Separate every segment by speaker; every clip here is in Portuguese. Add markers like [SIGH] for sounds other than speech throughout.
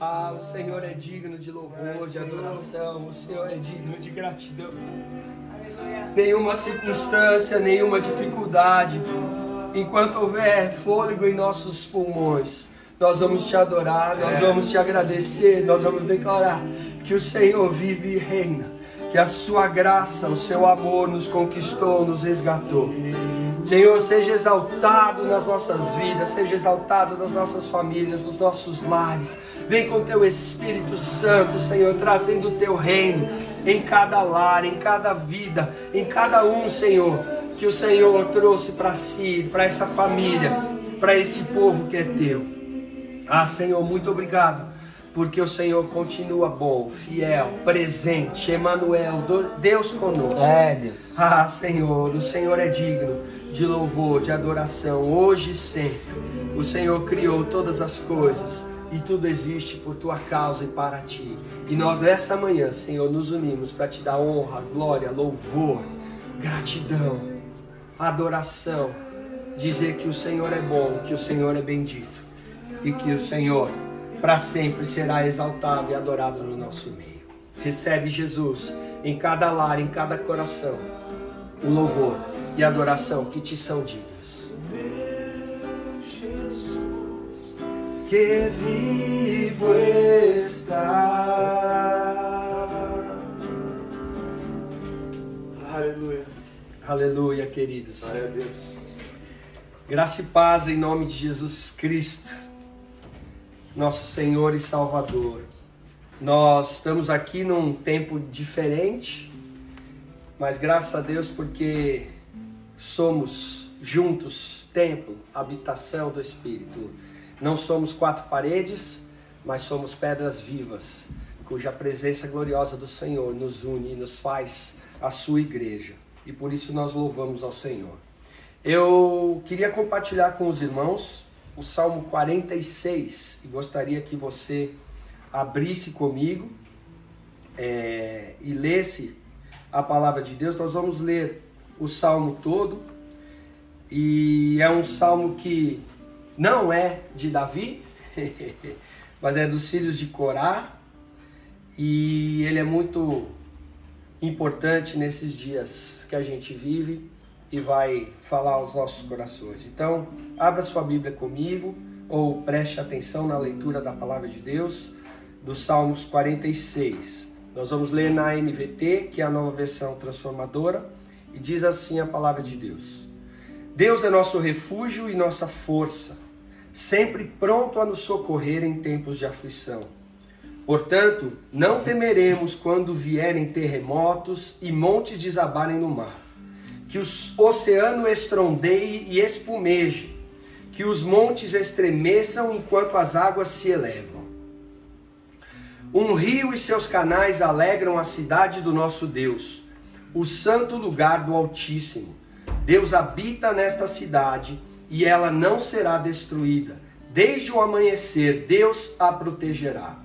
Speaker 1: Ah, o Senhor é digno de louvor, de adoração, o Senhor é digno de gratidão. Nenhuma circunstância, nenhuma dificuldade, enquanto houver fôlego em nossos pulmões, nós vamos te adorar, nós vamos te agradecer, nós vamos declarar que o Senhor vive e reina, que a sua graça, o seu amor nos conquistou, nos resgatou. Senhor, seja exaltado nas nossas vidas, seja exaltado nas nossas famílias, nos nossos lares. Vem com teu Espírito Santo, Senhor, trazendo o teu reino em cada lar, em cada vida, em cada um, Senhor, que o Senhor trouxe para si, para essa família, para esse povo que é teu. Ah, Senhor, muito obrigado porque o Senhor continua bom, fiel, presente, Emanuel, Deus conosco.
Speaker 2: É, Deus.
Speaker 1: Ah, Senhor, o Senhor é digno de louvor, de adoração, hoje e sempre. O Senhor criou todas as coisas e tudo existe por tua causa e para ti. E nós nessa manhã, Senhor, nos unimos para te dar honra, glória, louvor, gratidão, adoração, dizer que o Senhor é bom, que o Senhor é bendito e que o Senhor para sempre será exaltado e adorado no nosso meio. Recebe Jesus em cada lar, em cada coração, o louvor e adoração que te são dignos. Que vivo está. Aleluia. Aleluia, queridos.
Speaker 3: Glória a Deus.
Speaker 1: Graça e paz em nome de Jesus Cristo, nosso Senhor e Salvador. Nós estamos aqui num tempo diferente, mas graças a Deus porque somos juntos templo, habitação do Espírito. Não somos quatro paredes, mas somos pedras vivas, cuja presença gloriosa do Senhor nos une e nos faz a sua igreja. E por isso nós louvamos ao Senhor. Eu queria compartilhar com os irmãos o Salmo 46 e gostaria que você abrisse comigo é, e lesse a palavra de Deus. Nós vamos ler o salmo todo e é um salmo que não é de Davi, [LAUGHS] mas é dos filhos de Corá e ele é muito importante nesses dias que a gente vive e vai falar aos nossos corações. Então, abra sua Bíblia comigo ou preste atenção na leitura da palavra de Deus dos Salmos 46. Nós vamos ler na NVT, que é a nova versão transformadora, e diz assim a palavra de Deus: Deus é nosso refúgio e nossa força, sempre pronto a nos socorrer em tempos de aflição. Portanto, não temeremos quando vierem terremotos e montes desabarem no mar que o oceano estrondeie e espumeje, que os montes estremeçam enquanto as águas se elevam. Um rio e seus canais alegram a cidade do nosso Deus, o santo lugar do Altíssimo. Deus habita nesta cidade e ela não será destruída. Desde o amanhecer, Deus a protegerá.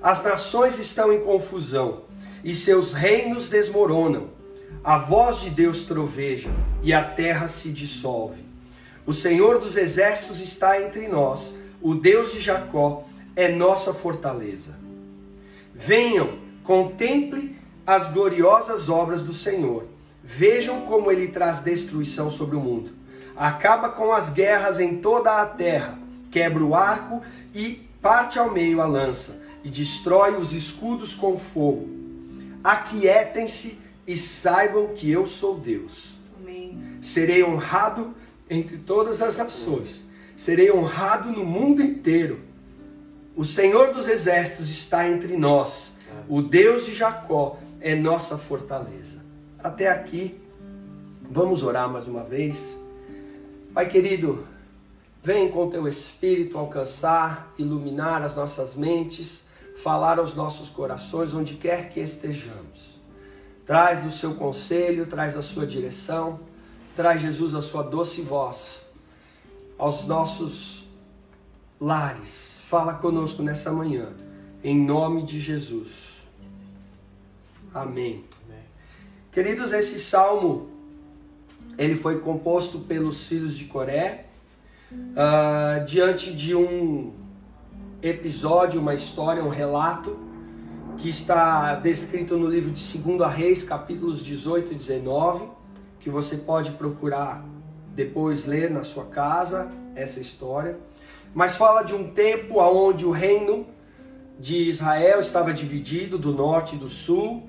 Speaker 1: As nações estão em confusão e seus reinos desmoronam a voz de Deus troveja e a terra se dissolve. O Senhor dos exércitos está entre nós, o Deus de Jacó é nossa fortaleza. Venham, contemple as gloriosas obras do Senhor. Vejam como ele traz destruição sobre o mundo. Acaba com as guerras em toda a terra, quebra o arco e parte ao meio a lança, e destrói os escudos com fogo. Aquietem-se e saibam que eu sou Deus. Amém. Serei honrado entre todas as nações, serei honrado no mundo inteiro. O Senhor dos exércitos está entre nós, o Deus de Jacó é nossa fortaleza. Até aqui, vamos orar mais uma vez. Pai querido, vem com teu Espírito alcançar, iluminar as nossas mentes, falar aos nossos corações onde quer que estejamos. Traz o seu conselho, traz a sua direção, traz Jesus a sua doce voz aos nossos lares. Fala conosco nessa manhã, em nome de Jesus. Amém. Amém. Queridos, esse salmo ele foi composto pelos filhos de Coré uh, diante de um episódio, uma história, um relato que está descrito no livro de 2 Reis, capítulos 18 e 19, que você pode procurar depois ler na sua casa essa história. Mas fala de um tempo onde o reino de Israel estava dividido do norte e do sul,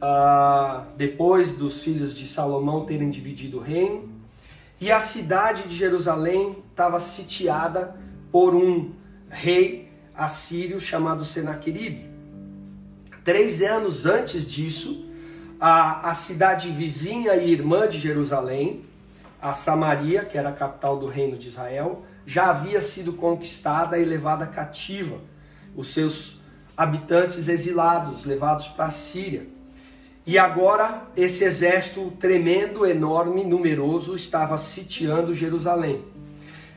Speaker 1: uh, depois dos filhos de Salomão terem dividido o reino, e a cidade de Jerusalém estava sitiada por um rei assírio chamado Senaqueribe. Três anos antes disso, a, a cidade vizinha e irmã de Jerusalém, a Samaria, que era a capital do reino de Israel, já havia sido conquistada e levada cativa os seus habitantes exilados, levados para a Síria. E agora esse exército tremendo, enorme, numeroso estava sitiando Jerusalém.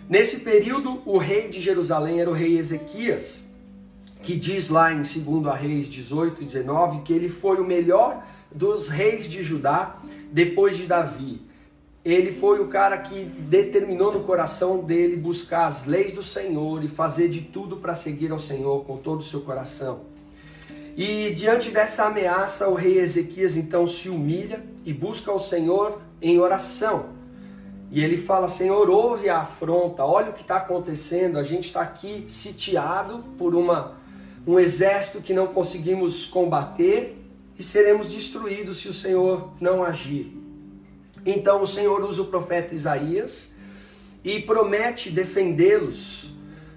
Speaker 1: Nesse período, o rei de Jerusalém era o rei Ezequias, que diz lá em 2 Reis 18 e 19 que ele foi o melhor dos reis de Judá depois de Davi. Ele foi o cara que determinou no coração dele buscar as leis do Senhor e fazer de tudo para seguir ao Senhor com todo o seu coração. E diante dessa ameaça, o rei Ezequias então se humilha e busca o Senhor em oração. E ele fala: Senhor, ouve a afronta, olha o que está acontecendo. A gente está aqui sitiado por uma, um exército que não conseguimos combater e seremos destruídos se o Senhor não agir. Então o Senhor usa o profeta Isaías e promete defendê-los.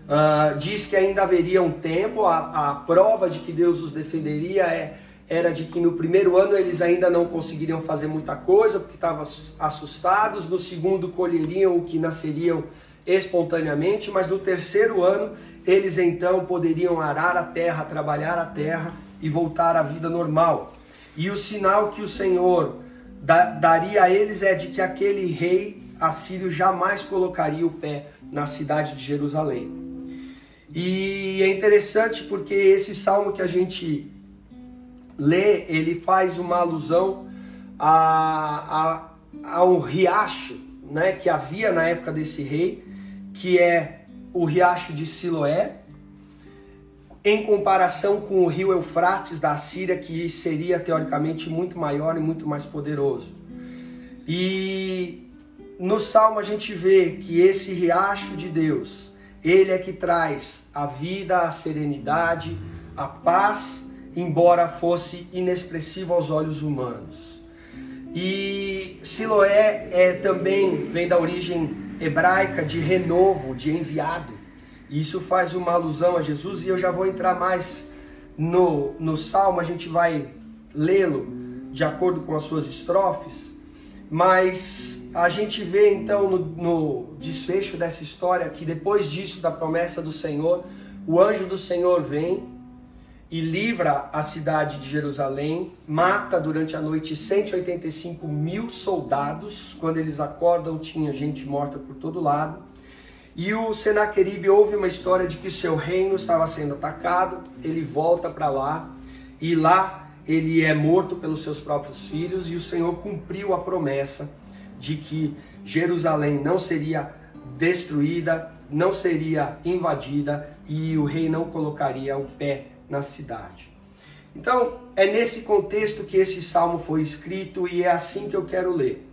Speaker 1: Uh, diz que ainda haveria um tempo, a, a prova de que Deus os defenderia é, era de que no primeiro ano eles ainda não conseguiriam fazer muita coisa, porque estavam assustados, no segundo colheriam o que nasceriam espontaneamente, mas no terceiro ano eles então poderiam arar a terra, trabalhar a terra e voltar à vida normal. E o sinal que o Senhor daria a eles é de que aquele rei assírio jamais colocaria o pé na cidade de Jerusalém. E é interessante porque esse salmo que a gente lê, ele faz uma alusão a, a, a um riacho né, que havia na época desse rei, que é o riacho de Siloé, em comparação com o rio Eufrates da Síria, que seria teoricamente muito maior e muito mais poderoso. E no Salmo a gente vê que esse riacho de Deus, ele é que traz a vida, a serenidade, a paz, embora fosse inexpressivo aos olhos humanos. E Siloé é também vem da origem hebraica de renovo, de enviado. Isso faz uma alusão a Jesus e eu já vou entrar mais no, no salmo, a gente vai lê-lo de acordo com as suas estrofes, mas a gente vê então no, no desfecho dessa história que depois disso, da promessa do Senhor, o anjo do Senhor vem e livra a cidade de Jerusalém, mata durante a noite 185 mil soldados. Quando eles acordam, tinha gente morta por todo lado. E o Senaqueribe ouve uma história de que seu reino estava sendo atacado, ele volta para lá e lá ele é morto pelos seus próprios filhos e o Senhor cumpriu a promessa de que Jerusalém não seria destruída, não seria invadida e o rei não colocaria o pé na cidade. Então, é nesse contexto que esse salmo foi escrito e é assim que eu quero ler.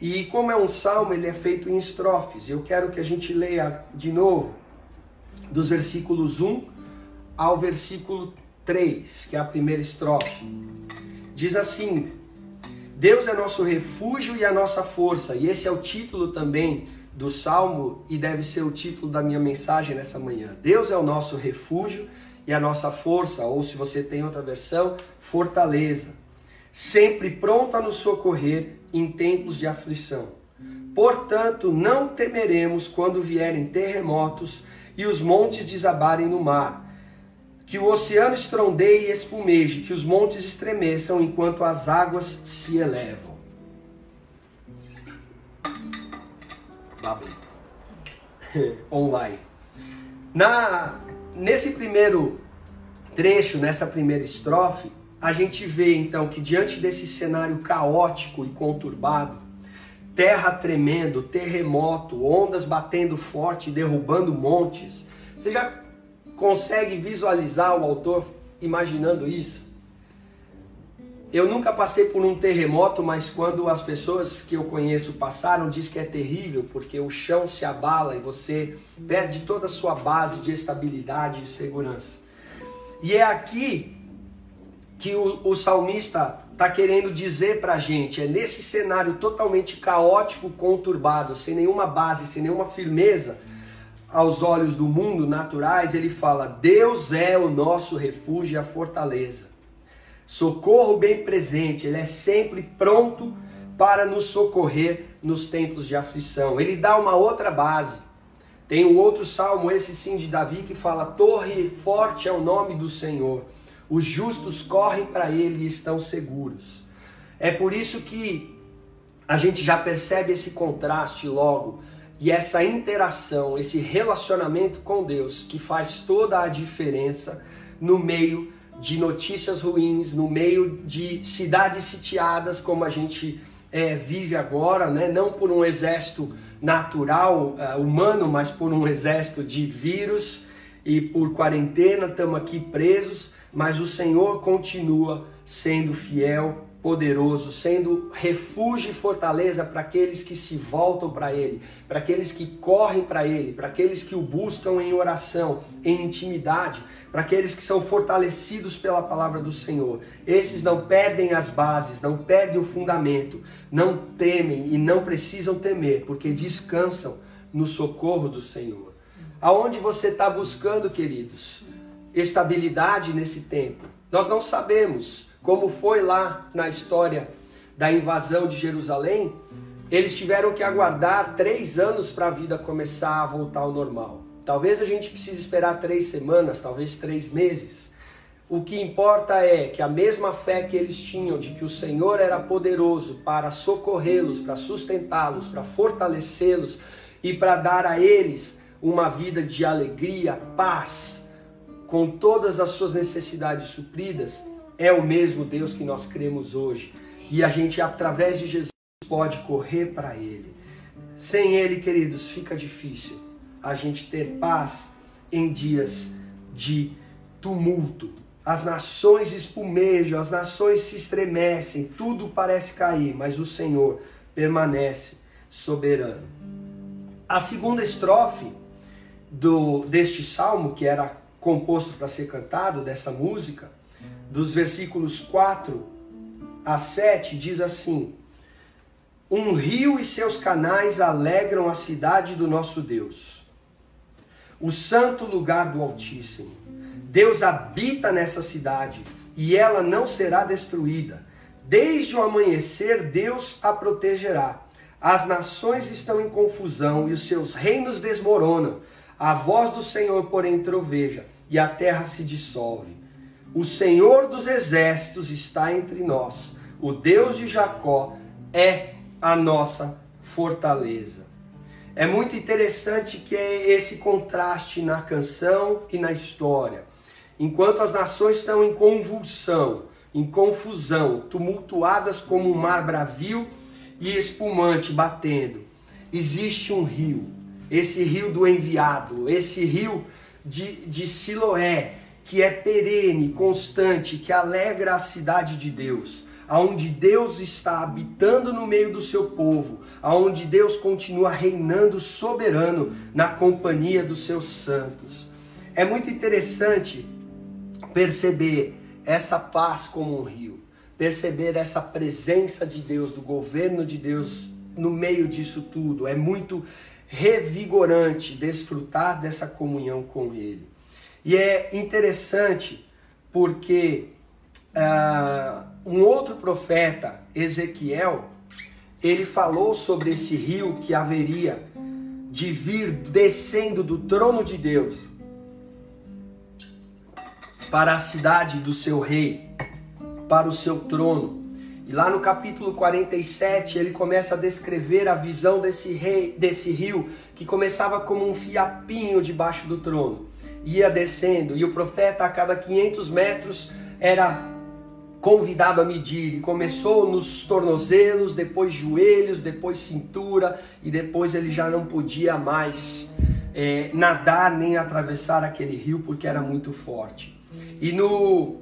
Speaker 1: E como é um salmo, ele é feito em estrofes. Eu quero que a gente leia de novo, dos versículos 1 ao versículo 3, que é a primeira estrofe. Diz assim: Deus é nosso refúgio e a nossa força. E esse é o título também do salmo e deve ser o título da minha mensagem nessa manhã. Deus é o nosso refúgio e a nossa força, ou se você tem outra versão, fortaleza. Sempre pronto a nos socorrer em tempos de aflição. Portanto, não temeremos quando vierem terremotos e os montes desabarem no mar, que o oceano estrondeie e espumeje, que os montes estremeçam enquanto as águas se elevam. [LAUGHS] Online. Na, nesse primeiro trecho, nessa primeira estrofe, a gente vê então que diante desse cenário caótico e conturbado, terra tremendo, terremoto, ondas batendo forte, derrubando montes, você já consegue visualizar o autor imaginando isso? Eu nunca passei por um terremoto, mas quando as pessoas que eu conheço passaram, diz que é terrível, porque o chão se abala e você perde toda a sua base de estabilidade e segurança. E é aqui que o, o salmista está querendo dizer para a gente, é nesse cenário totalmente caótico, conturbado, sem nenhuma base, sem nenhuma firmeza, aos olhos do mundo naturais, ele fala: Deus é o nosso refúgio e a fortaleza socorro bem presente, ele é sempre pronto para nos socorrer nos tempos de aflição. Ele dá uma outra base. Tem um outro salmo, esse sim de Davi, que fala: Torre forte é o nome do Senhor. Os justos correm para ele e estão seguros. É por isso que a gente já percebe esse contraste logo e essa interação, esse relacionamento com Deus que faz toda a diferença no meio de notícias ruins, no meio de cidades sitiadas, como a gente é, vive agora, né? não por um exército natural, uh, humano, mas por um exército de vírus e por quarentena, estamos aqui presos, mas o Senhor continua sendo fiel poderoso, sendo refúgio e fortaleza para aqueles que se voltam para Ele, para aqueles que correm para Ele, para aqueles que o buscam em oração, em intimidade, para aqueles que são fortalecidos pela palavra do Senhor. Esses não perdem as bases, não perdem o fundamento, não temem e não precisam temer, porque descansam no socorro do Senhor. Aonde você está buscando, queridos? Estabilidade nesse tempo? Nós não sabemos como foi lá na história da invasão de Jerusalém, eles tiveram que aguardar três anos para a vida começar a voltar ao normal. Talvez a gente precise esperar três semanas, talvez três meses. O que importa é que a mesma fé que eles tinham de que o Senhor era poderoso para socorrê-los, para sustentá-los, para fortalecê-los e para dar a eles uma vida de alegria, paz, com todas as suas necessidades supridas, é o mesmo Deus que nós cremos hoje. E a gente, através de Jesus, pode correr para Ele. Sem Ele, queridos, fica difícil a gente ter paz em dias de tumulto. As nações espumejam, as nações se estremecem, tudo parece cair, mas o Senhor permanece soberano. A segunda estrofe do deste salmo, que era composto para ser cantado, dessa música, dos versículos 4 a 7, diz assim: Um rio e seus canais alegram a cidade do nosso Deus, o santo lugar do Altíssimo. Deus habita nessa cidade e ela não será destruída. Desde o amanhecer, Deus a protegerá. As nações estão em confusão e os seus reinos desmoronam. A voz do Senhor, porém, troveja e a terra se dissolve. O Senhor dos exércitos está entre nós. O Deus de Jacó é a nossa fortaleza. É muito interessante que é esse contraste na canção e na história. Enquanto as nações estão em convulsão, em confusão, tumultuadas como um mar bravio e espumante batendo, existe um rio, esse rio do enviado, esse rio de, de Siloé, que é perene, constante, que alegra a cidade de Deus, aonde Deus está habitando no meio do seu povo, aonde Deus continua reinando soberano na companhia dos seus santos. É muito interessante perceber essa paz como um rio, perceber essa presença de Deus, do governo de Deus no meio disso tudo. É muito revigorante desfrutar dessa comunhão com Ele. E é interessante porque uh, um outro profeta, Ezequiel, ele falou sobre esse rio que haveria de vir descendo do trono de Deus para a cidade do seu rei, para o seu trono. E lá no capítulo 47, ele começa a descrever a visão desse rei, desse rio que começava como um fiapinho debaixo do trono ia descendo e o profeta a cada 500 metros era convidado a medir e começou nos tornozelos, depois joelhos, depois cintura e depois ele já não podia mais é, nadar nem atravessar aquele rio porque era muito forte. E no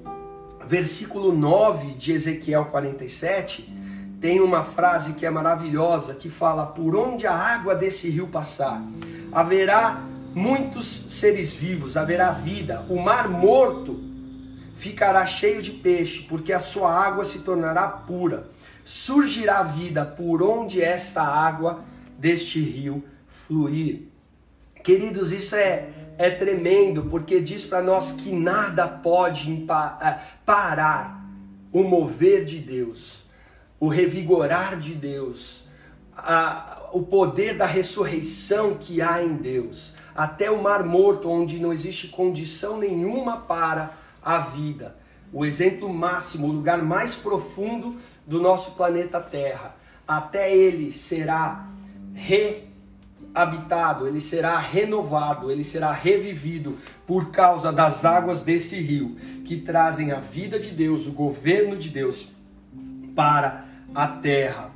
Speaker 1: versículo 9 de Ezequiel 47, tem uma frase que é maravilhosa que fala: Por onde a água desse rio passar, haverá muitos seres vivos, haverá vida. O mar morto ficará cheio de peixe, porque a sua água se tornará pura. Surgirá vida por onde esta água deste rio fluir. Queridos, isso é, é tremendo, porque diz para nós que nada pode é, parar o mover de Deus, o revigorar de Deus, a, o poder da ressurreição que há em Deus, até o mar morto, onde não existe condição nenhuma para a vida. O exemplo máximo, o lugar mais profundo do nosso planeta Terra. Até ele será reabitado, ele será renovado, ele será revivido por causa das águas desse rio que trazem a vida de Deus, o governo de Deus para a terra.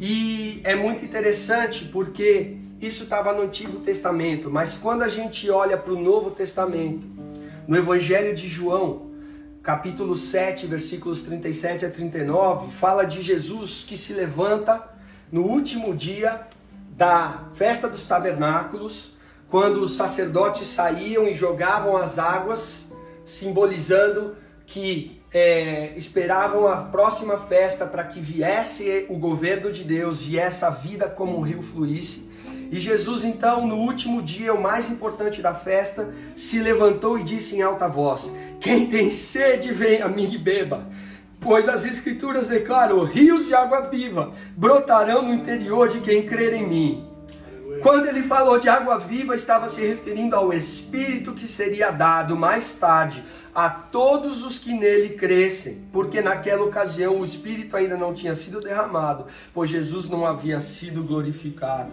Speaker 1: E é muito interessante porque isso estava no Antigo Testamento, mas quando a gente olha para o Novo Testamento, no Evangelho de João, capítulo 7, versículos 37 a 39, fala de Jesus que se levanta no último dia da festa dos tabernáculos, quando os sacerdotes saíam e jogavam as águas, simbolizando que é, esperavam a próxima festa para que viesse o governo de Deus e essa vida como um rio fluísse. E Jesus, então, no último dia, o mais importante da festa, se levantou e disse em alta voz: Quem tem sede, vem a mim e beba. Pois as Escrituras declaram: rios de água viva brotarão no interior de quem crer em mim. Quando ele falou de água viva, estava se referindo ao Espírito que seria dado mais tarde a todos os que nele crescem, porque naquela ocasião o Espírito ainda não tinha sido derramado, pois Jesus não havia sido glorificado.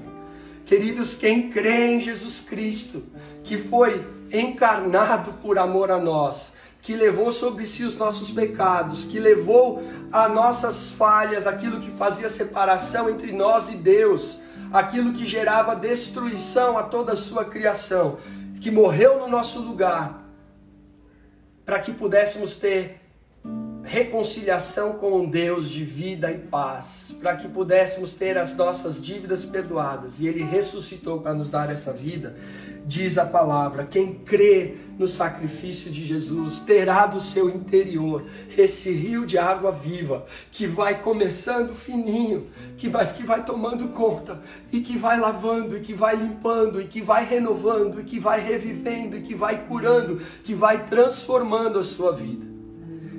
Speaker 1: Queridos, quem crê em Jesus Cristo, que foi encarnado por amor a nós, que levou sobre si os nossos pecados, que levou as nossas falhas, aquilo que fazia separação entre nós e Deus, aquilo que gerava destruição a toda a sua criação, que morreu no nosso lugar, para que pudéssemos ter reconciliação com Deus de vida e paz, para que pudéssemos ter as nossas dívidas perdoadas. E Ele ressuscitou para nos dar essa vida. Diz a palavra: quem crê no sacrifício de Jesus terá do seu interior esse rio de água viva que vai começando fininho, que mas que vai tomando conta e que vai lavando e que vai limpando e que vai renovando e que vai revivendo e que vai curando, que vai transformando a sua vida.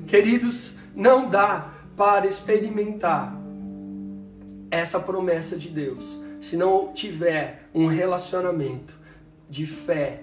Speaker 1: Queridos, não dá para experimentar essa promessa de Deus se não tiver um relacionamento de fé,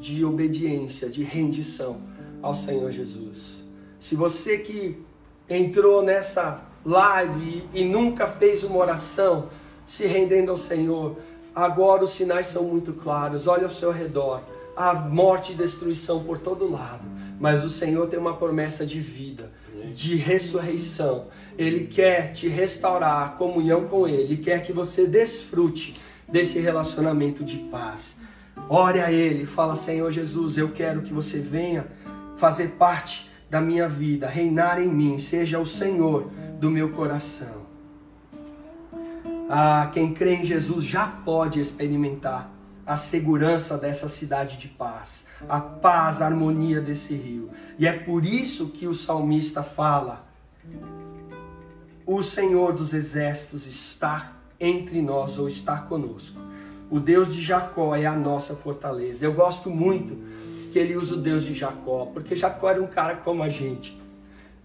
Speaker 1: de obediência, de rendição ao Senhor Jesus. Se você que entrou nessa live e nunca fez uma oração se rendendo ao Senhor, agora os sinais são muito claros. Olha ao seu redor, há morte e destruição por todo lado mas o Senhor tem uma promessa de vida, de ressurreição. Ele quer te restaurar a comunhão com Ele, quer que você desfrute desse relacionamento de paz. Ore a Ele, fala: Senhor Jesus, eu quero que você venha fazer parte da minha vida, reinar em mim, seja o Senhor do meu coração. Ah, quem crê em Jesus já pode experimentar a segurança dessa cidade de paz a paz, a harmonia desse rio. E é por isso que o salmista fala: O Senhor dos exércitos está entre nós ou está conosco. O Deus de Jacó é a nossa fortaleza. Eu gosto muito que ele usa o Deus de Jacó, porque Jacó era um cara como a gente,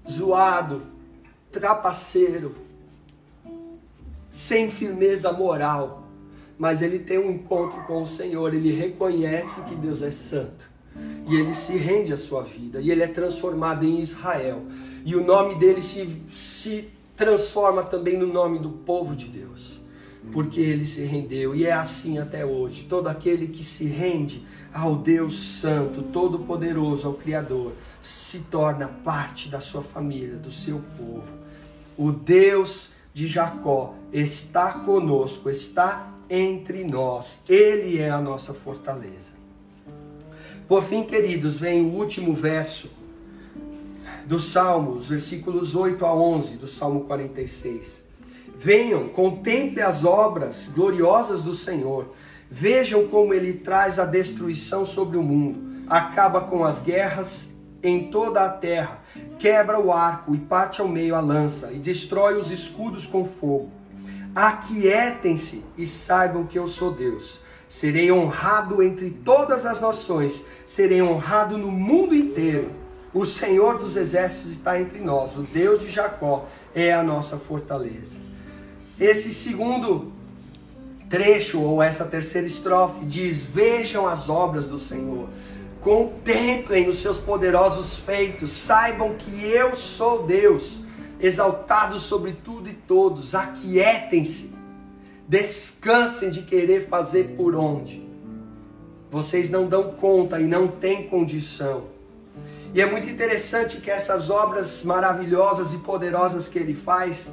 Speaker 1: zoado, trapaceiro, sem firmeza moral mas ele tem um encontro com o Senhor, ele reconhece que Deus é santo. E ele se rende à sua vida, e ele é transformado em Israel. E o nome dele se, se transforma também no nome do povo de Deus, porque ele se rendeu, e é assim até hoje. Todo aquele que se rende ao Deus Santo, Todo-Poderoso, ao Criador, se torna parte da sua família, do seu povo. O Deus de Jacó está conosco, está entre nós. Ele é a nossa fortaleza. Por fim, queridos, vem o último verso dos Salmos, versículos 8 a 11 do Salmo 46. Venham, contemple as obras gloriosas do Senhor. Vejam como ele traz a destruição sobre o mundo, acaba com as guerras em toda a terra, quebra o arco e parte ao meio a lança e destrói os escudos com fogo. Aquietem-se e saibam que eu sou Deus. Serei honrado entre todas as nações, serei honrado no mundo inteiro. O Senhor dos exércitos está entre nós, o Deus de Jacó é a nossa fortaleza. Esse segundo trecho, ou essa terceira estrofe, diz: Vejam as obras do Senhor, contemplem os seus poderosos feitos, saibam que eu sou Deus, exaltado sobre tudo e todos, aquietem-se, descansem de querer fazer por onde. Vocês não dão conta e não têm condição. E é muito interessante que essas obras maravilhosas e poderosas que ele faz,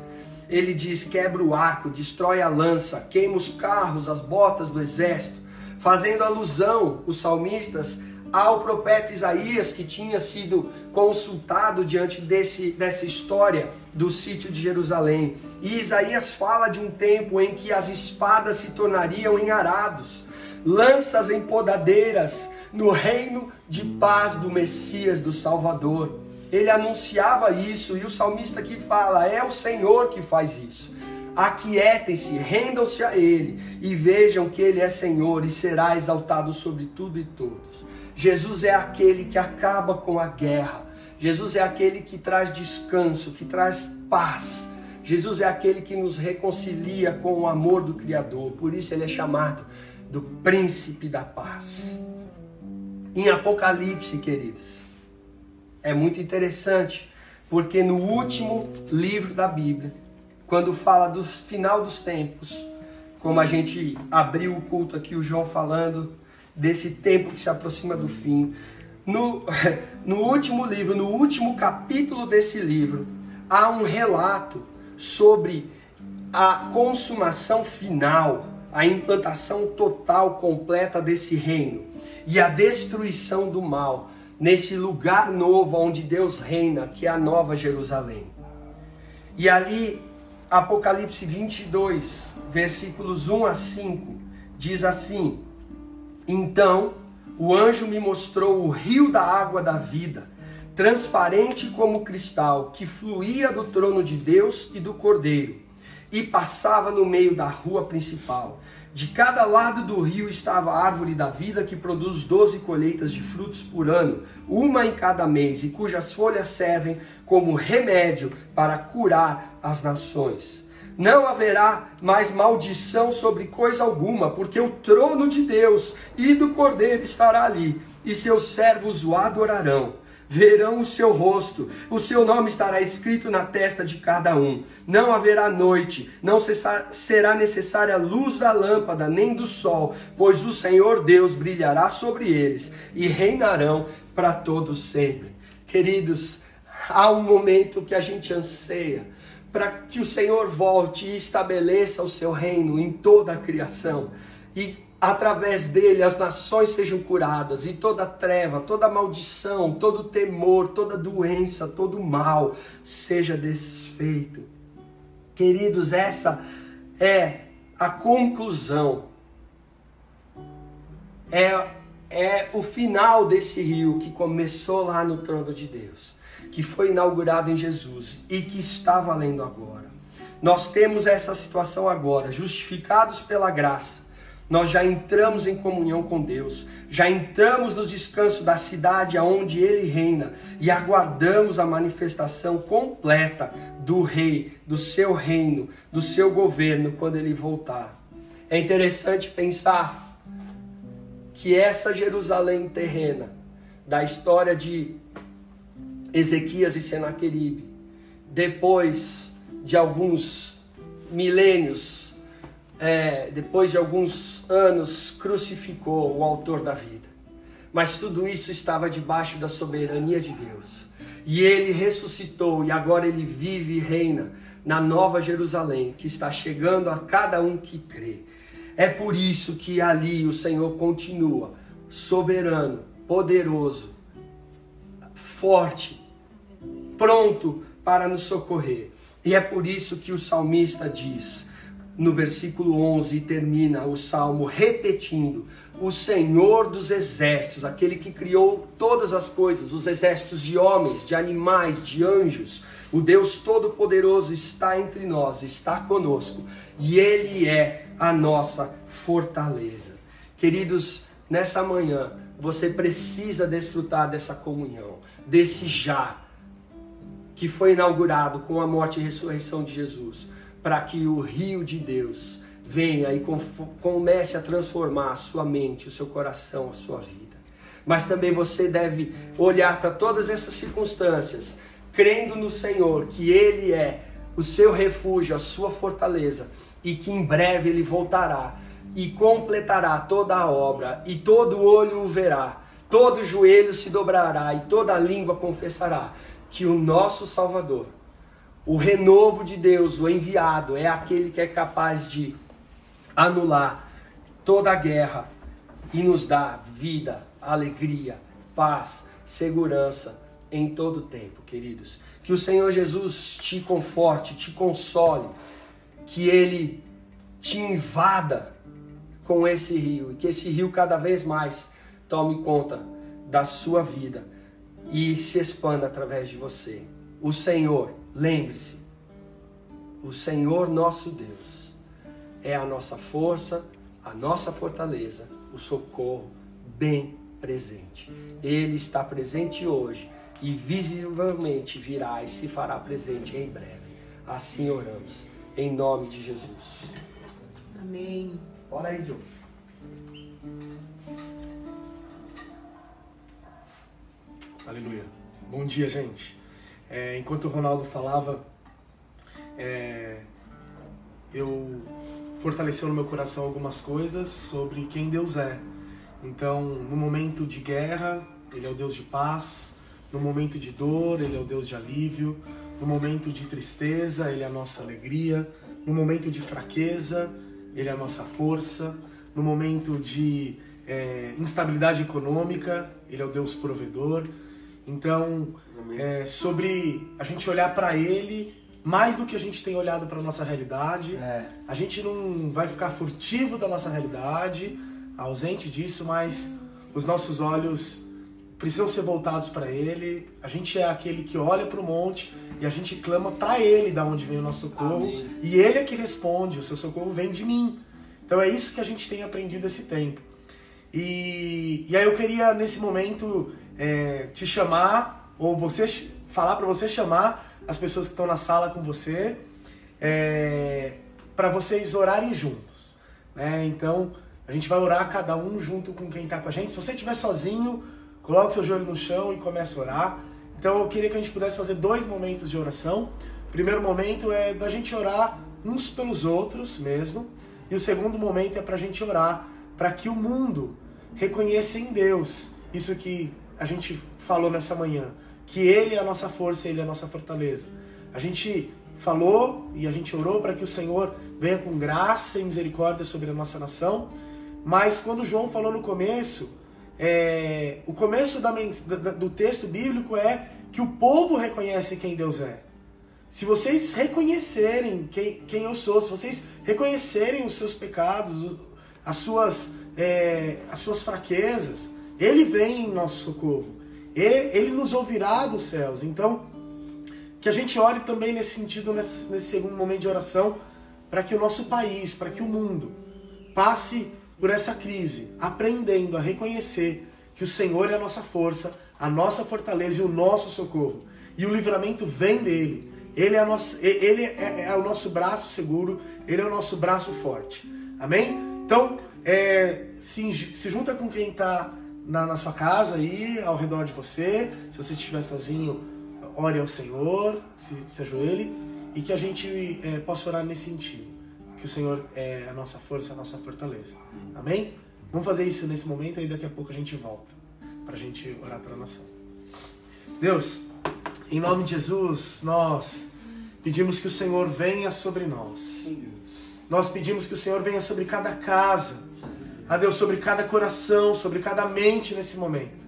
Speaker 1: ele diz: quebra o arco, destrói a lança, queima os carros, as botas do exército, fazendo alusão, os salmistas, ao profeta Isaías que tinha sido consultado diante desse, dessa história do sítio de Jerusalém. E Isaías fala de um tempo em que as espadas se tornariam em arados, lanças em podadeiras, no reino de paz do Messias, do Salvador. Ele anunciava isso e o salmista aqui fala: é o Senhor que faz isso. Aquietem-se, rendam-se a Ele e vejam que Ele é Senhor e será exaltado sobre tudo e todos. Jesus é aquele que acaba com a guerra. Jesus é aquele que traz descanso, que traz paz. Jesus é aquele que nos reconcilia com o amor do Criador. Por isso ele é chamado do príncipe da paz em Apocalipse, queridos. É muito interessante, porque no último livro da Bíblia, quando fala do final dos tempos, como a gente abriu o culto aqui, o João falando desse tempo que se aproxima do fim, no, [LAUGHS] no último livro, no último capítulo desse livro, há um relato sobre a consumação final, a implantação total, completa desse reino e a destruição do mal nesse lugar novo onde Deus reina, que é a Nova Jerusalém. E ali, Apocalipse 22, versículos 1 a 5, diz assim: Então o anjo me mostrou o rio da água da vida, transparente como cristal, que fluía do trono de Deus e do Cordeiro, e passava no meio da rua principal. De cada lado do rio estava a árvore da vida, que produz doze colheitas de frutos por ano, uma em cada mês, e cujas folhas servem como remédio para curar as nações. Não haverá mais maldição sobre coisa alguma, porque o trono de Deus e do Cordeiro estará ali, e seus servos o adorarão verão o seu rosto, o seu nome estará escrito na testa de cada um. Não haverá noite, não será necessária a luz da lâmpada, nem do sol, pois o Senhor Deus brilhará sobre eles e reinarão para todos sempre. Queridos, há um momento que a gente anseia para que o Senhor volte e estabeleça o seu reino em toda a criação. E através dele as nações sejam curadas e toda treva, toda maldição, todo temor, toda doença, todo mal seja desfeito. Queridos, essa é a conclusão. É, é o final desse rio que começou lá no trono de Deus, que foi inaugurado em Jesus e que está valendo agora. Nós temos essa situação agora, justificados pela graça nós já entramos em comunhão com Deus, já entramos no descanso da cidade aonde Ele reina e aguardamos a manifestação completa do Rei, do seu reino, do seu governo quando Ele voltar. É interessante pensar que essa Jerusalém terrena, da história de Ezequias e Senaqueribe, depois de alguns milênios, é, depois de alguns anos, crucificou o autor da vida. Mas tudo isso estava debaixo da soberania de Deus. E ele ressuscitou e agora ele vive e reina na nova Jerusalém, que está chegando a cada um que crê. É por isso que ali o Senhor continua soberano, poderoso, forte, pronto para nos socorrer. E é por isso que o salmista diz, no versículo 11, e termina o salmo repetindo: O Senhor dos exércitos, aquele que criou todas as coisas, os exércitos de homens, de animais, de anjos, o Deus Todo-Poderoso está entre nós, está conosco, e Ele é a nossa fortaleza. Queridos, nessa manhã, você precisa desfrutar dessa comunhão, desse já que foi inaugurado com a morte e ressurreição de Jesus, para que o rio de Deus venha e comece a transformar a sua mente, o seu coração, a sua vida. Mas também você deve olhar para todas essas circunstâncias, crendo no Senhor, que Ele é o seu refúgio, a sua fortaleza, e que em breve Ele voltará e completará toda a obra, e todo olho o verá, todo joelho se dobrará e toda língua confessará que o nosso Salvador, o renovo de Deus, o enviado, é aquele que é capaz de anular toda a guerra e nos dar vida, alegria, paz, segurança em todo o tempo, queridos. Que o Senhor Jesus te conforte, te console, que Ele te invada com esse rio e que esse rio cada vez mais tome conta da sua vida e se expanda através de você. O Senhor, lembre-se, o Senhor nosso Deus é a nossa força, a nossa fortaleza, o socorro bem presente. Ele está presente hoje e visivelmente virá e se fará presente em breve. Assim oramos, em nome de Jesus.
Speaker 2: Amém.
Speaker 1: Ora aí, João.
Speaker 3: Aleluia. Bom dia, gente. É, enquanto o Ronaldo falava, é, eu fortaleceu no meu coração algumas coisas sobre quem Deus é. Então, no momento de guerra, Ele é o Deus de paz. No momento de dor, Ele é o Deus de alívio. No momento de tristeza, Ele é a nossa alegria. No momento de fraqueza, Ele é a nossa força. No momento de é, instabilidade econômica, Ele é o Deus provedor. Então, é, sobre a gente olhar para ele mais do que a gente tem olhado para nossa realidade. É. A gente não vai ficar furtivo da nossa realidade, ausente disso, mas os nossos olhos precisam ser voltados para ele. A gente é aquele que olha para o monte e a gente clama para ele da onde vem o nosso socorro. Amém. E ele é que responde, o seu socorro vem de mim. Então é isso que a gente tem aprendido esse tempo. E, e aí eu queria nesse momento é, te chamar, ou você falar para você chamar as pessoas que estão na sala com você, é, para vocês orarem juntos. Né? Então, a gente vai orar cada um junto com quem está com a gente. Se você estiver sozinho, coloque seu joelho no chão e comece a orar. Então, eu queria que a gente pudesse fazer dois momentos de oração. O primeiro momento é da gente orar uns pelos outros mesmo. E o segundo momento é para a gente orar para que o mundo reconheça em Deus isso que a gente falou nessa manhã que Ele é a nossa força, Ele é a nossa fortaleza. A gente falou e a gente orou para que o Senhor venha com graça e misericórdia sobre a nossa nação, mas quando João falou no começo, é, o começo da, do texto bíblico é que o povo reconhece quem Deus é. Se vocês reconhecerem quem, quem eu sou, se vocês reconhecerem os seus pecados, as suas, é, as suas fraquezas, ele vem em nosso socorro. Ele nos ouvirá dos céus. Então, que a gente ore também nesse sentido, nesse, nesse segundo momento de oração, para que o nosso país, para que o mundo passe por essa crise, aprendendo a reconhecer que o Senhor é a nossa força, a nossa fortaleza e o nosso socorro. E o livramento vem dele. Ele é, ele é, é o nosso braço seguro, ele é o nosso braço forte. Amém? Então, é, se, se junta com quem está na, na sua casa aí, ao redor de você. Se você estiver sozinho, ore ao Senhor, se, se ajoelhe e que a gente é, possa orar nesse sentido. Que o Senhor é a nossa força, a nossa fortaleza. Amém? Vamos fazer isso nesse momento e daqui a pouco a gente volta para a gente orar para a nação. Deus, em nome de Jesus, nós pedimos que o Senhor venha sobre nós. Nós pedimos que o Senhor venha sobre cada casa, a Deus, sobre cada coração, sobre cada mente nesse momento,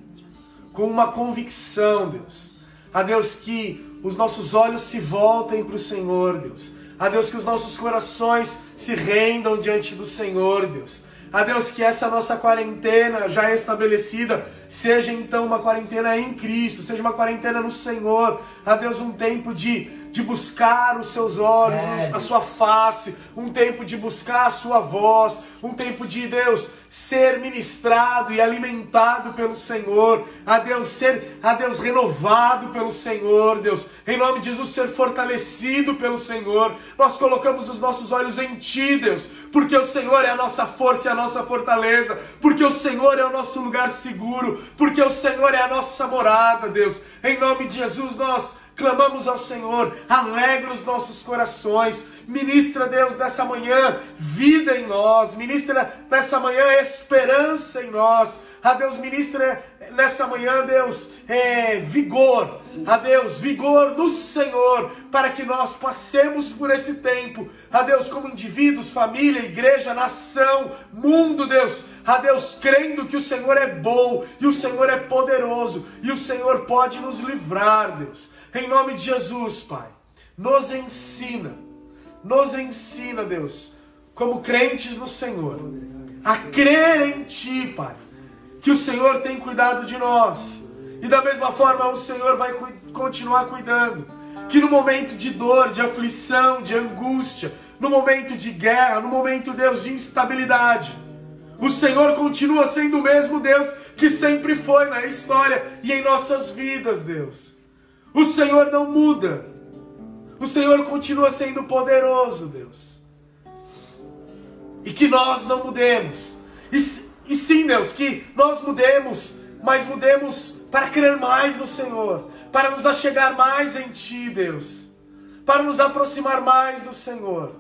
Speaker 3: com uma convicção, Deus. A Deus, que os nossos olhos se voltem para o Senhor, Deus. A Deus, que os nossos corações se rendam diante do Senhor, Deus. A Deus, que essa nossa quarentena já estabelecida seja então uma quarentena em Cristo, seja uma quarentena no Senhor. A Deus, um tempo de de buscar os seus olhos, é. a sua face, um tempo de buscar a sua voz, um tempo de Deus ser ministrado e alimentado pelo Senhor, a Deus ser, a Deus renovado pelo Senhor, Deus, em nome de Jesus ser fortalecido pelo Senhor. Nós colocamos os nossos olhos em Ti, Deus, porque o Senhor é a nossa força e a nossa fortaleza, porque o Senhor é o nosso lugar seguro, porque o Senhor é a nossa morada, Deus. Em nome de Jesus nós clamamos ao Senhor, alegra os nossos corações, ministra, Deus, nessa manhã vida em nós, ministra nessa manhã esperança em nós, a Deus, ministra nessa manhã, Deus, é, vigor, a Deus, vigor no Senhor, para que nós passemos por esse tempo, a Deus, como indivíduos, família, igreja, nação, mundo, Deus, a Deus, crendo que o Senhor é bom e o Senhor é poderoso e o Senhor pode nos livrar, Deus. Em nome de Jesus, Pai, nos ensina, nos ensina, Deus, como crentes no Senhor, a crer em Ti, Pai, que o Senhor tem cuidado de nós. E da mesma forma o Senhor vai continuar cuidando. Que no momento de dor, de aflição, de angústia, no momento de guerra, no momento, Deus, de instabilidade, o Senhor continua sendo o mesmo Deus que sempre foi na história e em nossas vidas, Deus. O Senhor não muda. O Senhor continua sendo poderoso, Deus. E que nós não mudemos. E, e sim, Deus, que nós mudemos, mas mudemos para crer mais no Senhor, para nos achegar mais em Ti, Deus, para nos aproximar mais do Senhor.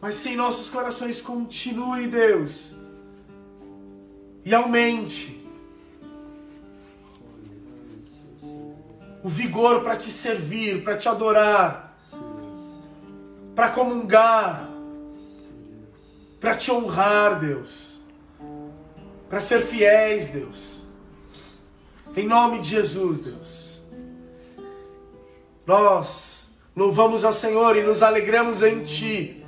Speaker 3: Mas que em nossos corações continue, Deus, e aumente o vigor para te servir, para te adorar, para comungar, para te honrar, Deus, para ser fiéis, Deus. Em nome de Jesus, Deus. Nós louvamos ao Senhor e nos alegramos em Ti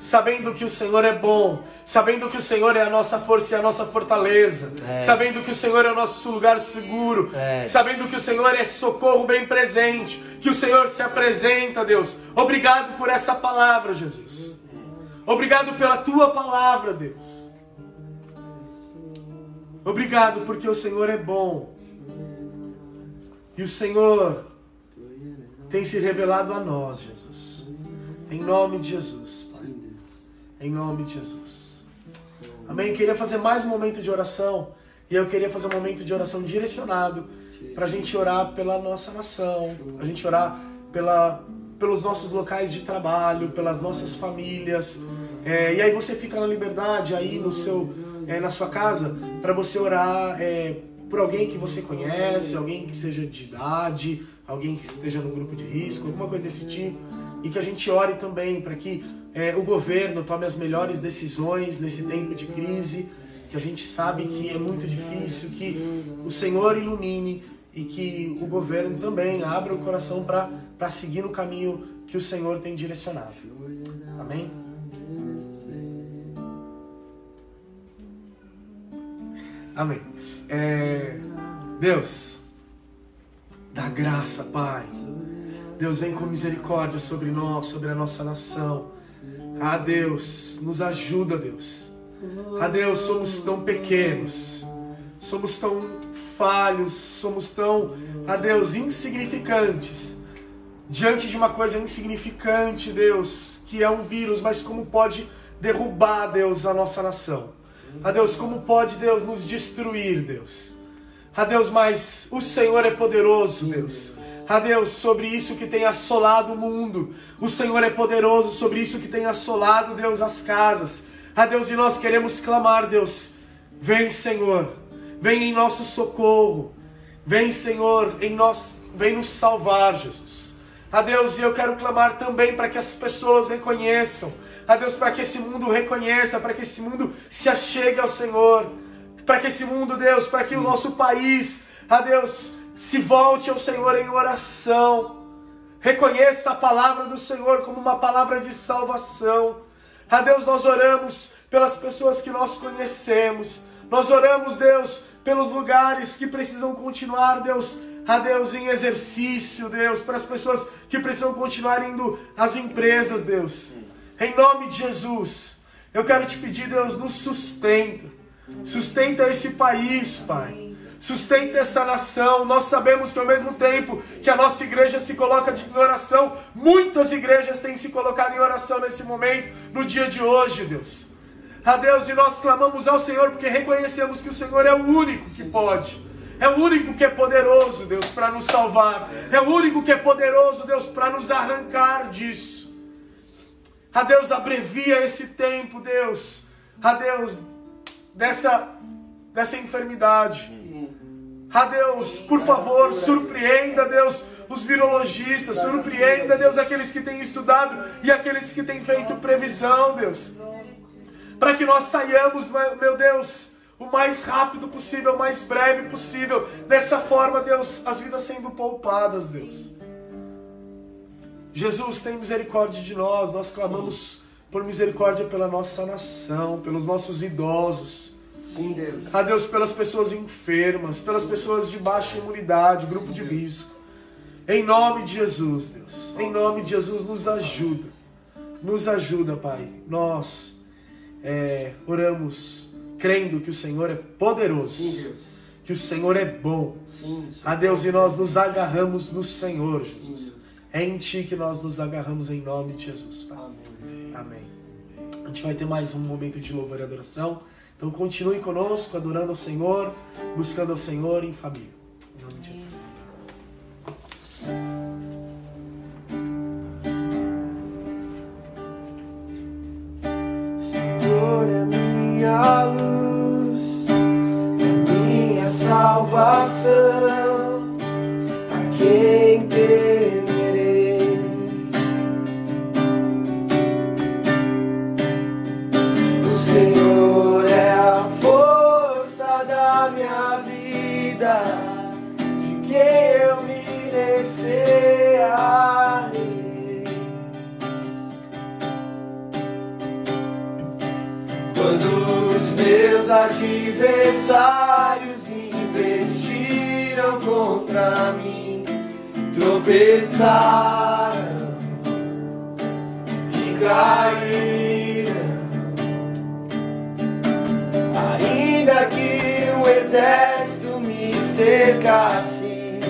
Speaker 3: sabendo que o Senhor é bom, sabendo que o Senhor é a nossa força e a nossa fortaleza, é. sabendo que o Senhor é o nosso lugar seguro, é. sabendo que o Senhor é socorro bem presente, que o Senhor se apresenta, Deus. Obrigado por essa palavra, Jesus. Obrigado pela tua palavra, Deus. Obrigado porque o Senhor é bom. E o Senhor tem se revelado a nós, Jesus. Em nome de Jesus. Em nome de Jesus. Amém? Queria fazer mais um momento de oração. E eu queria fazer um momento de oração direcionado para a gente orar pela nossa nação, a gente orar pela, pelos nossos locais de trabalho, pelas nossas famílias. É, e aí você fica na liberdade aí no seu, é, na sua casa para você orar é, por alguém que você conhece, alguém que seja de idade, alguém que esteja no grupo de risco, alguma coisa desse tipo. E que a gente ore também para que é, o governo tome as melhores decisões nesse tempo de crise, que a gente sabe que é muito difícil, que o Senhor ilumine e que o governo também abra o coração para seguir no caminho que o Senhor tem direcionado. Amém? Amém. É, Deus, dá graça, Pai. Deus vem com misericórdia sobre nós, sobre a nossa nação. Ah, Deus, nos ajuda, Deus. Ah, Deus, somos tão pequenos, somos tão falhos, somos tão, ah, Deus, insignificantes. Diante de uma coisa insignificante, Deus, que é um vírus, mas como pode derrubar, Deus, a nossa nação? Ah, Deus, como pode, Deus, nos destruir, Deus? Ah, Deus, mas o Senhor é poderoso, Deus a Deus, sobre isso que tem assolado o mundo. O Senhor é poderoso sobre isso que tem assolado, Deus, as casas. A Deus, e nós queremos clamar, Deus, vem, Senhor, vem em nosso socorro. Vem, Senhor, em nós, vem nos salvar, Jesus. A Deus, e eu quero clamar também para que as pessoas reconheçam. A Deus, para que esse mundo reconheça, para que esse mundo se achegue ao Senhor. Para que esse mundo, Deus, para que o nosso país, a Deus, se volte ao Senhor em oração. Reconheça a palavra do Senhor como uma palavra de salvação. A Deus, nós oramos pelas pessoas que nós conhecemos. Nós oramos, Deus, pelos lugares que precisam continuar, Deus, a Deus em exercício, Deus, para as pessoas que precisam continuar indo às empresas, Deus. Em nome de Jesus, eu quero te pedir, Deus, nos sustenta. Sustenta esse país, Pai. Sustenta essa nação. Nós sabemos que ao mesmo tempo que a nossa igreja se coloca em oração, muitas igrejas têm se colocado em oração nesse momento, no dia de hoje, Deus. A Deus, e nós clamamos ao Senhor porque reconhecemos que o Senhor é o único que pode é o único que é poderoso, Deus, para nos salvar. É o único que é poderoso, Deus, para nos arrancar disso. A Deus, abrevia esse tempo, Deus. A Deus, dessa, dessa enfermidade. A Deus, por favor, surpreenda, Deus, os virologistas, surpreenda, Deus, aqueles que têm estudado e aqueles que têm feito previsão, Deus. Para que nós saiamos, meu Deus, o mais rápido possível, o mais breve possível. Dessa forma, Deus, as vidas sendo poupadas, Deus. Jesus, tem misericórdia de nós. Nós clamamos por misericórdia pela nossa nação, pelos nossos idosos.
Speaker 1: Sim, Deus.
Speaker 3: A Deus, pelas pessoas enfermas, pelas pessoas de baixa imunidade, grupo Sim, de risco. Em nome de Jesus, Deus. Em nome de Jesus, nos ajuda. Nos ajuda, Pai. Nós é, oramos crendo que o Senhor é poderoso, Sim, que o Senhor é bom. Sim, a Deus, e nós nos agarramos no Senhor, Jesus. É em Ti que nós nos agarramos em nome de Jesus, Pai. Amém. Amém. A gente vai ter mais um momento de louvor e adoração. Então continue conosco, adorando ao Senhor, buscando ao Senhor em família. Em nome de Jesus.
Speaker 1: Senhor é minha luz salvação, adversários contra mim tropeçaram e caíram. Ainda que o exército me cercasse,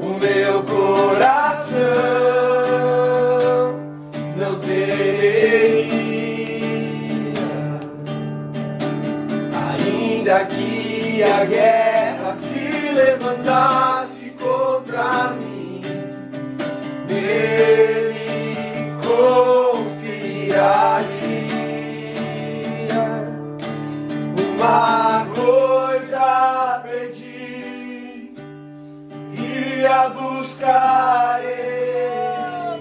Speaker 1: o meu coração a guerra levantasse contra mim, nele confiaria. Uma coisa pedi e a buscarei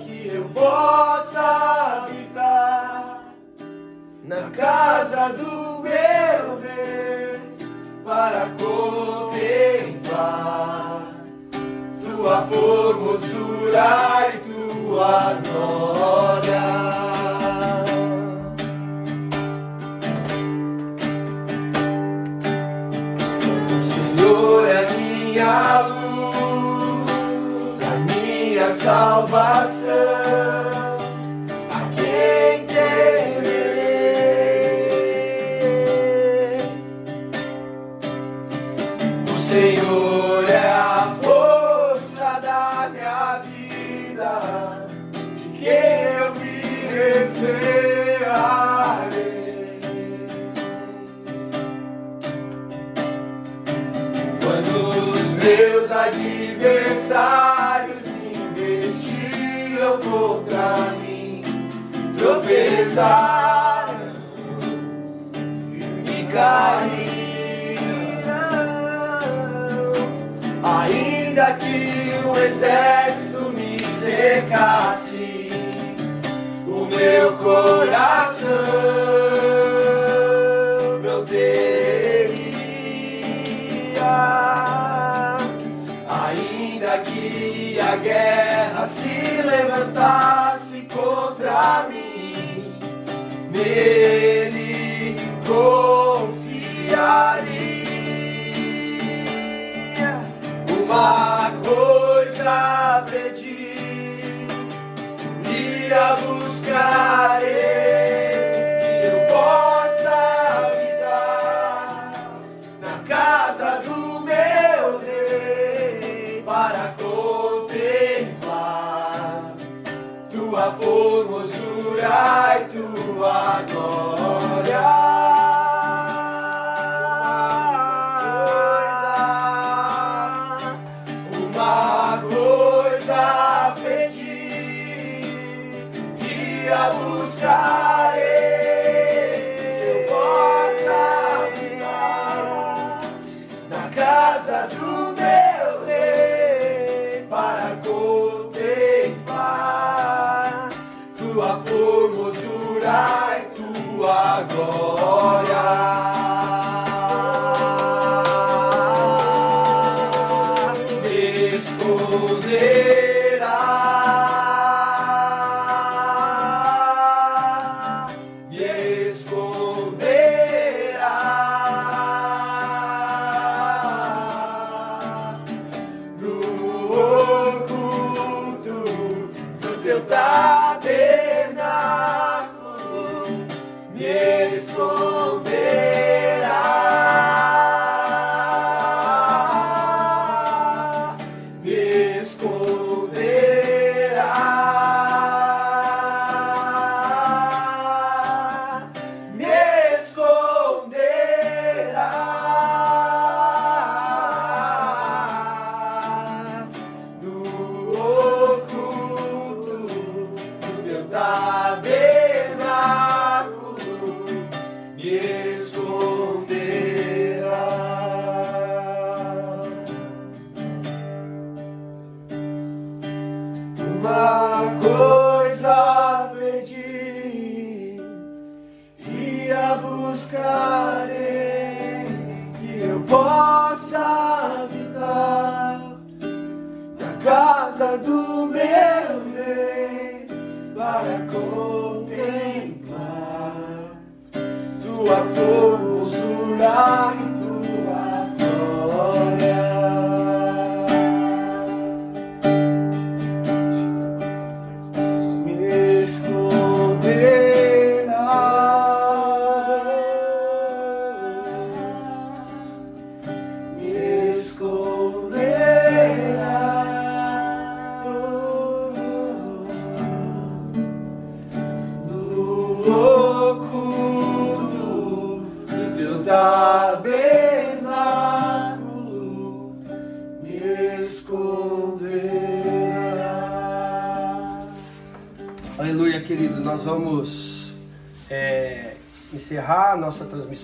Speaker 1: que eu possa habitar na casa do meu Deus para contemplar sua formosura e tua glória. Senhor é minha luz, a minha salvação. Minha vida, de quem eu me recearei. Quando os meus adversários investiram contra mim, tropeçaram e caíram. Ainda que o exército me secasse o meu coração, eu teria, ainda que a guerra se levantasse contra mim, nele confiaria. Uma coisa pedi, ia buscarei, que eu possa me dar na casa do meu rei para contemplar tua formosura e tua glória.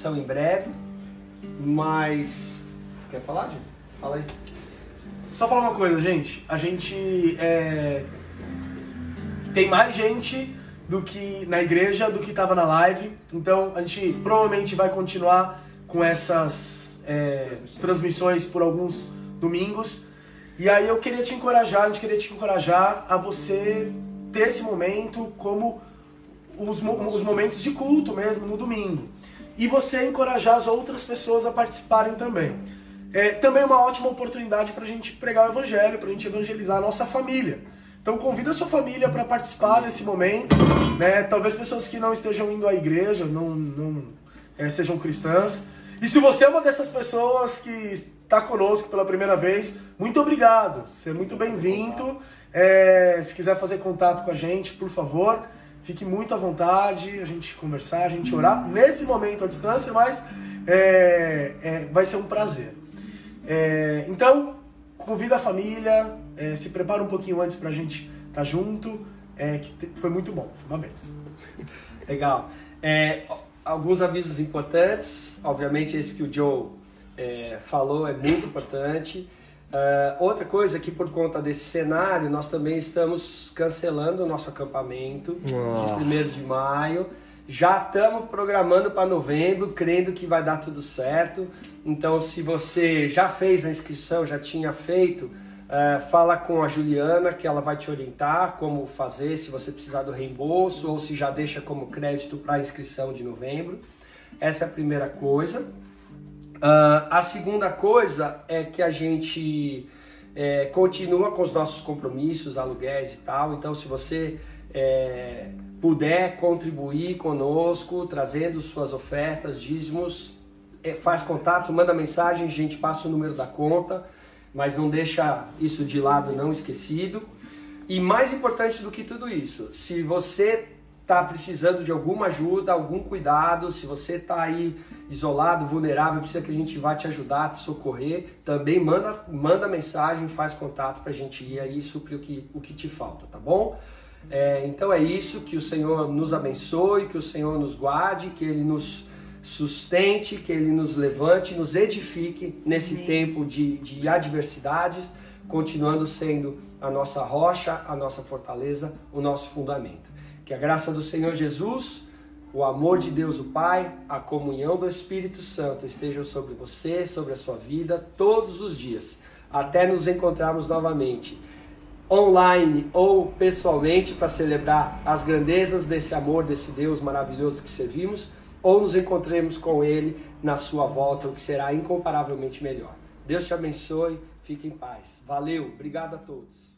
Speaker 1: Em breve, mas quer falar, Júlio? Fala aí.
Speaker 3: Só falar uma coisa, gente. A gente é, tem mais gente do que na igreja do que estava na live. Então a gente provavelmente vai continuar com essas é, transmissões por alguns domingos. E aí eu queria te encorajar, a gente queria te encorajar a você ter esse momento como os, os momentos de culto mesmo no domingo. E você encorajar as outras pessoas a participarem também. É também uma ótima oportunidade para a gente pregar o evangelho, para a gente evangelizar a nossa família. Então convida a sua família para participar desse momento, né? Talvez pessoas que não estejam indo à igreja, não, não é, sejam cristãs. E se você é uma dessas pessoas que está conosco pela primeira vez, muito obrigado. Seja muito bem-vindo. É, se quiser fazer contato com a gente, por favor, fique muito à vontade, a gente conversar, a gente orar. Nesse momento à distância, mas é, é, vai ser um prazer. É, então, convida a família, é, se prepara um pouquinho antes pra gente estar junto, é, que foi muito bom, foi uma benção. [LAUGHS]
Speaker 1: Legal. É, alguns avisos importantes. Obviamente, esse que o Joe falou é muito importante. Uh, outra coisa que por conta desse cenário, nós também estamos cancelando o nosso acampamento oh. de 1 de maio. Já estamos programando para novembro, crendo que vai dar tudo certo. Então, se você já fez a inscrição, já tinha feito, uh, fala com a Juliana que ela vai te orientar como fazer, se você precisar do reembolso ou se já deixa como crédito para a inscrição de novembro. Essa é a primeira coisa. Uh, a segunda coisa é que a gente é, continua com os nossos compromissos, aluguéis e tal. Então, se você é, puder contribuir conosco, trazendo suas ofertas, dízimos, é, faz contato, manda mensagem, a gente passa o número da conta, mas não deixa isso de lado, não esquecido. E mais importante do que tudo isso, se você está precisando de alguma ajuda, algum cuidado, se você está aí isolado, vulnerável, precisa que a gente vá te ajudar, te socorrer, também manda, manda mensagem, faz contato para a gente ir aí e suprir o que, o que te falta, tá bom? É, então é isso, que o Senhor nos abençoe, que o Senhor nos guarde, que Ele nos sustente, que Ele nos levante, nos edifique nesse Amém. tempo de, de adversidades, continuando sendo a nossa rocha, a nossa fortaleza, o nosso fundamento. Que a graça do Senhor Jesus, o amor de Deus o Pai, a comunhão do Espírito Santo estejam sobre você, sobre a sua vida, todos os dias, até nos encontrarmos novamente, online ou pessoalmente, para celebrar as grandezas desse amor, desse Deus maravilhoso que servimos, ou nos encontremos com Ele na sua volta, o que será incomparavelmente melhor. Deus te abençoe, fique em paz. Valeu, obrigado a todos.